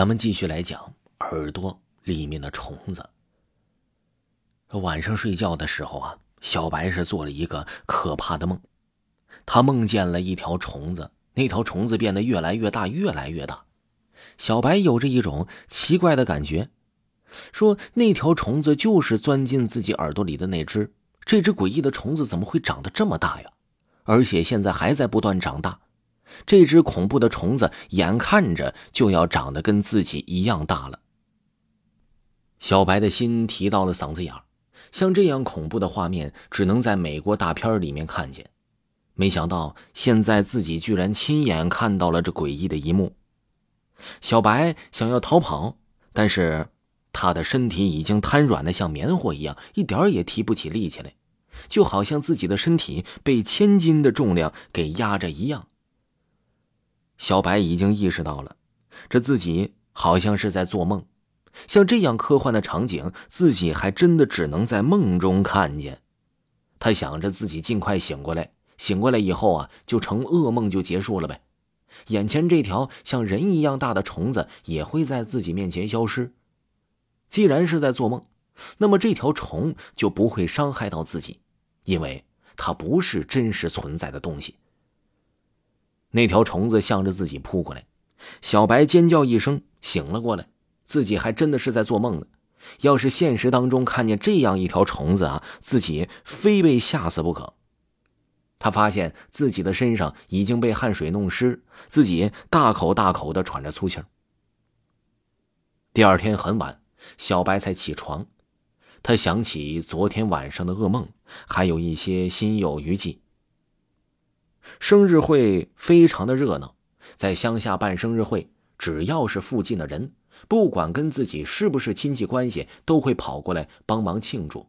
咱们继续来讲耳朵里面的虫子。晚上睡觉的时候啊，小白是做了一个可怕的梦，他梦见了一条虫子，那条虫子变得越来越大，越来越大。小白有着一种奇怪的感觉，说那条虫子就是钻进自己耳朵里的那只。这只诡异的虫子怎么会长得这么大呀？而且现在还在不断长大。这只恐怖的虫子眼看着就要长得跟自己一样大了。小白的心提到了嗓子眼儿，像这样恐怖的画面只能在美国大片里面看见，没想到现在自己居然亲眼看到了这诡异的一幕。小白想要逃跑，但是他的身体已经瘫软的像棉花一样，一点也提不起力气来，就好像自己的身体被千斤的重量给压着一样。小白已经意识到了，这自己好像是在做梦，像这样科幻的场景，自己还真的只能在梦中看见。他想着自己尽快醒过来，醒过来以后啊，就成噩梦就结束了呗。眼前这条像人一样大的虫子也会在自己面前消失。既然是在做梦，那么这条虫就不会伤害到自己，因为它不是真实存在的东西。那条虫子向着自己扑过来，小白尖叫一声，醒了过来。自己还真的是在做梦呢。要是现实当中看见这样一条虫子啊，自己非被吓死不可。他发现自己的身上已经被汗水弄湿，自己大口大口的喘着粗气儿。第二天很晚，小白才起床，他想起昨天晚上的噩梦，还有一些心有余悸。生日会非常的热闹，在乡下办生日会，只要是附近的人，不管跟自己是不是亲戚关系，都会跑过来帮忙庆祝。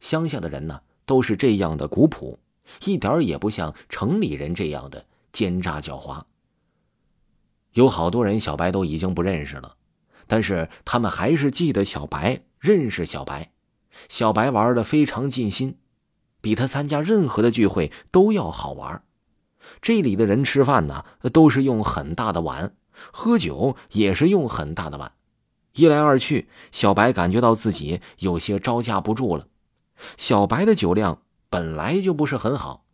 乡下的人呢，都是这样的古朴，一点也不像城里人这样的奸诈狡猾。有好多人，小白都已经不认识了，但是他们还是记得小白，认识小白。小白玩的非常尽心，比他参加任何的聚会都要好玩。这里的人吃饭呢，都是用很大的碗；喝酒也是用很大的碗。一来二去，小白感觉到自己有些招架不住了。小白的酒量本来就不是很好，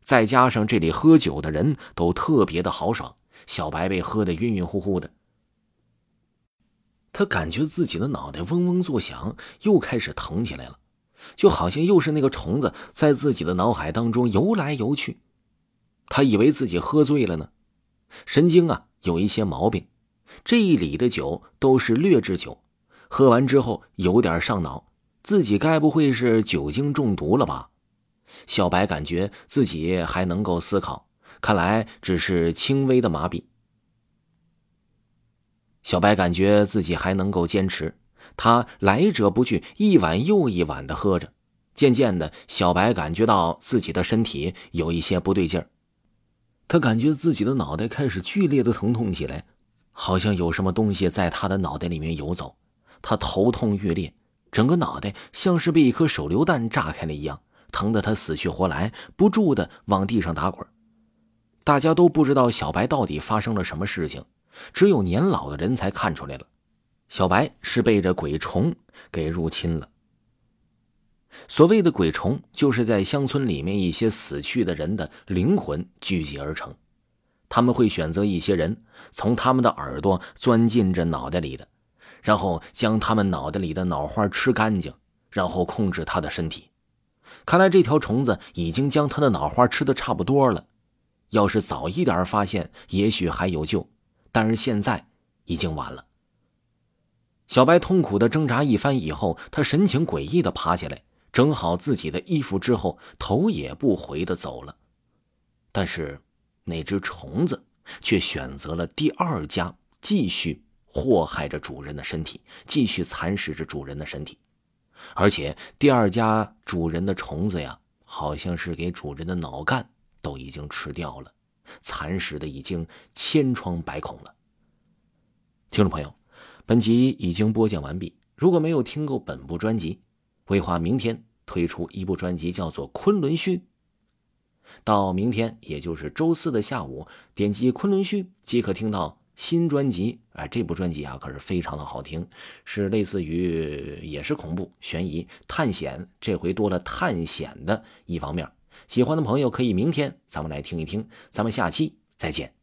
再加上这里喝酒的人都特别的豪爽，小白被喝得晕晕乎乎的。他感觉自己的脑袋嗡嗡作响，又开始疼起来了，就好像又是那个虫子在自己的脑海当中游来游去。他以为自己喝醉了呢，神经啊有一些毛病。这一里的酒都是劣质酒，喝完之后有点上脑，自己该不会是酒精中毒了吧？小白感觉自己还能够思考，看来只是轻微的麻痹。小白感觉自己还能够坚持，他来者不拒，一碗又一碗的喝着。渐渐的，小白感觉到自己的身体有一些不对劲儿。他感觉自己的脑袋开始剧烈的疼痛起来，好像有什么东西在他的脑袋里面游走。他头痛欲裂，整个脑袋像是被一颗手榴弹炸开了一样，疼得他死去活来，不住的往地上打滚。大家都不知道小白到底发生了什么事情，只有年老的人才看出来了，小白是被这鬼虫给入侵了。所谓的鬼虫，就是在乡村里面一些死去的人的灵魂聚集而成。他们会选择一些人，从他们的耳朵钻进这脑袋里的，然后将他们脑袋里的脑花吃干净，然后控制他的身体。看来这条虫子已经将他的脑花吃的差不多了。要是早一点发现，也许还有救，但是现在已经晚了。小白痛苦的挣扎一番以后，他神情诡异的爬起来。整好自己的衣服之后，头也不回的走了。但是，那只虫子却选择了第二家，继续祸害着主人的身体，继续蚕食着主人的身体。而且，第二家主人的虫子呀，好像是给主人的脑干都已经吃掉了，蚕食的已经千疮百孔了。听众朋友，本集已经播讲完毕。如果没有听够本部专辑，规划明天推出一部专辑，叫做《昆仑虚》。到明天，也就是周四的下午，点击《昆仑虚》即可听到新专辑啊，这部专辑啊可是非常的好听，是类似于也是恐怖、悬疑、探险，这回多了探险的一方面。喜欢的朋友可以明天咱们来听一听，咱们下期再见。